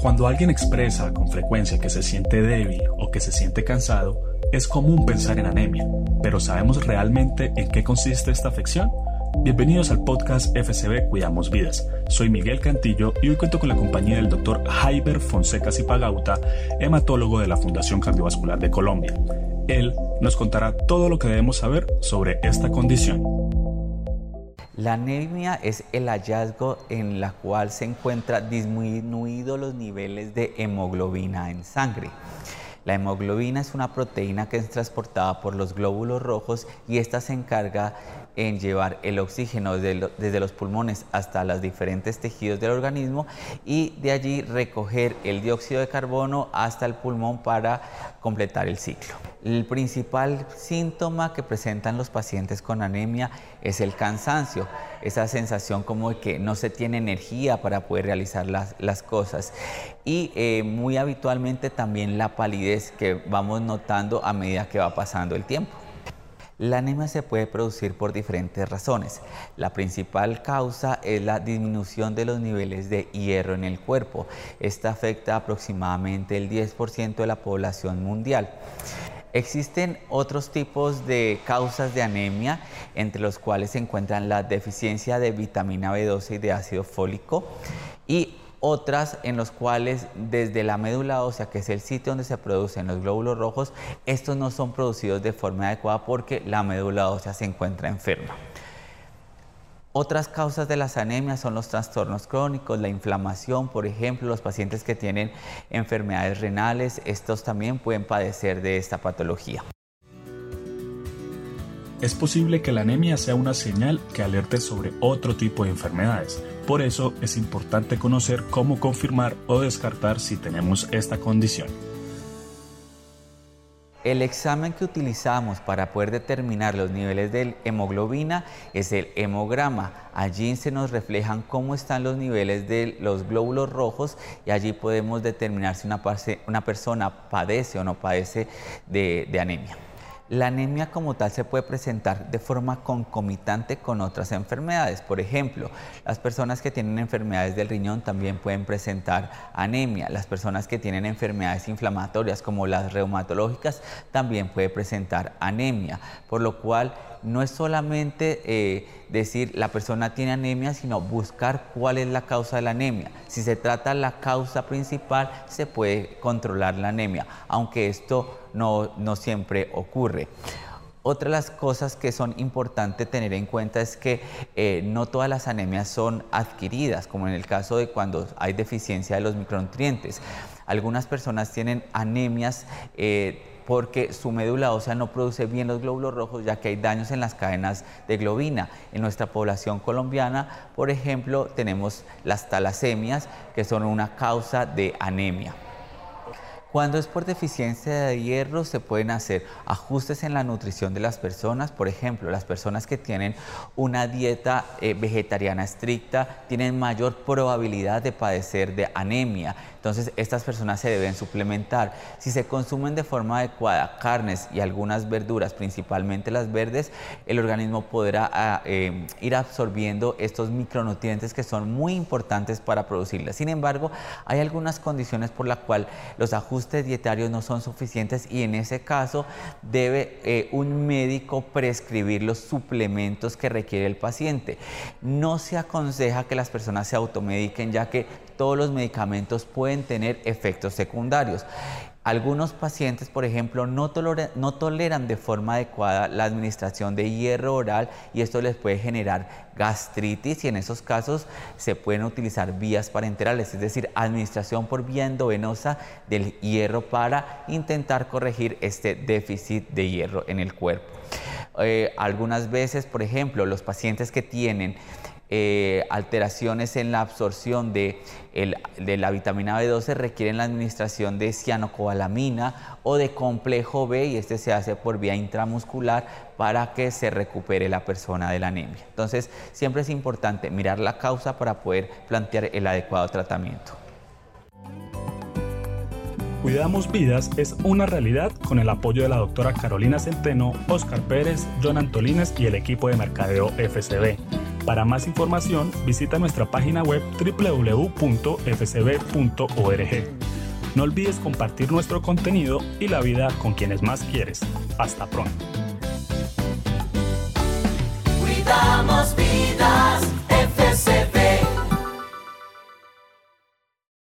Cuando alguien expresa con frecuencia que se siente débil o que se siente cansado, es común pensar en anemia, pero ¿sabemos realmente en qué consiste esta afección? Bienvenidos al podcast FCB Cuidamos Vidas. Soy Miguel Cantillo y hoy cuento con la compañía del doctor Jaiber Fonseca Zipagauta, hematólogo de la Fundación Cardiovascular de Colombia. Él nos contará todo lo que debemos saber sobre esta condición. La anemia es el hallazgo en la cual se encuentra disminuidos los niveles de hemoglobina en sangre. La hemoglobina es una proteína que es transportada por los glóbulos rojos y esta se encarga en llevar el oxígeno desde, los pulmones hasta los diferentes tejidos del organismo y de allí recoger el dióxido de carbono hasta el pulmón para completar el ciclo. El principal síntoma que presentan los pacientes con anemia es el cansancio, esa sensación como de que no se tiene energía para poder realizar las, cosas y eh, muy habitualmente también la palidez que vamos notando a medida que va pasando el tiempo. La anemia se puede producir por diferentes razones. La principal causa es la disminución de los niveles de hierro en el cuerpo. Esta afecta aproximadamente el 10% de la población mundial. Existen otros tipos de causas de anemia, entre los cuales se encuentran la deficiencia de vitamina B12 y de ácido fólico y otras en los cuales desde la médula ósea, que es el sitio donde se producen los glóbulos rojos, estos no son producidos de forma adecuada porque la médula ósea se encuentra enferma. Otras causas de las anemias son los trastornos crónicos, la inflamación, por ejemplo, los pacientes que tienen enfermedades renales, estos también pueden padecer de esta patología. Es posible que la anemia sea una señal que alerte sobre otro tipo de enfermedades. Por eso es importante conocer cómo confirmar o descartar si tenemos esta condición. El examen que utilizamos para poder determinar los niveles de hemoglobina es el hemograma. Allí se nos reflejan cómo están los niveles de los glóbulos rojos y allí podemos determinar si una, persona padece o no padece de anemia. La anemia como tal se puede presentar de forma concomitante con otras enfermedades. Por ejemplo, las personas que tienen enfermedades del riñón también pueden presentar anemia. Las personas que tienen enfermedades inflamatorias como las reumatológicas también pueden presentar anemia. Por lo cual no es solamente eh, decir la persona tiene anemia, sino buscar cuál es la causa de la anemia. Si se trata la causa principal, se puede controlar la anemia, aunque esto no, siempre ocurre. Otra de las cosas que son importantes tener en cuenta es que eh, no todas las anemias son adquiridas, como en el caso de cuando hay deficiencia de los micronutrientes. Algunas personas tienen anemias eh, porque su médula ósea no produce bien los glóbulos rojos ya que hay daños en las cadenas de globina. En nuestra población colombiana, por ejemplo, tenemos las talasemias que son una causa de anemia. Cuando es por deficiencia de hierro se pueden hacer ajustes en la nutrición de las personas. Por ejemplo, las personas que tienen una dieta eh, vegetariana estricta tienen mayor probabilidad de padecer de anemia. Entonces, estas personas se deben suplementar. Si se consumen de forma adecuada carnes y algunas verduras, principalmente las verdes, el organismo podrá ah, em, ir absorbiendo estos micronutrientes que son muy importantes para producirlas. Sin embargo, hay algunas condiciones por las cuales los ajustes dietarios no son suficientes y en ese caso debe eh, un médico prescribir los suplementos que requiere el paciente. No se aconseja que las personas se automediquen ya que todos los medicamentos pueden tener efectos secundarios. Algunos pacientes, por ejemplo, no, toleran de forma adecuada la administración de hierro oral y esto les puede generar gastritis y en esos casos se pueden utilizar vías parenterales, es decir, administración por vía endovenosa del hierro para intentar corregir este déficit de hierro en el cuerpo. Eh, algunas veces, por ejemplo, los pacientes que tienen eh, alteraciones en la absorción de, la vitamina B12 requieren la administración de cianocobalamina o de complejo B y este se hace por vía intramuscular para que se recupere la persona de la anemia. Entonces siempre es importante mirar la causa para poder plantear el adecuado tratamiento. Cuidamos Vidas es una realidad con el apoyo de la doctora Carolina Centeno, Oscar Pérez, John Antolines y el equipo de mercadeo FCB. Para más información, visita nuestra página web www.fcb.org. No olvides compartir nuestro contenido y la vida con quienes más quieres. Hasta pronto. Cuidamos vidas.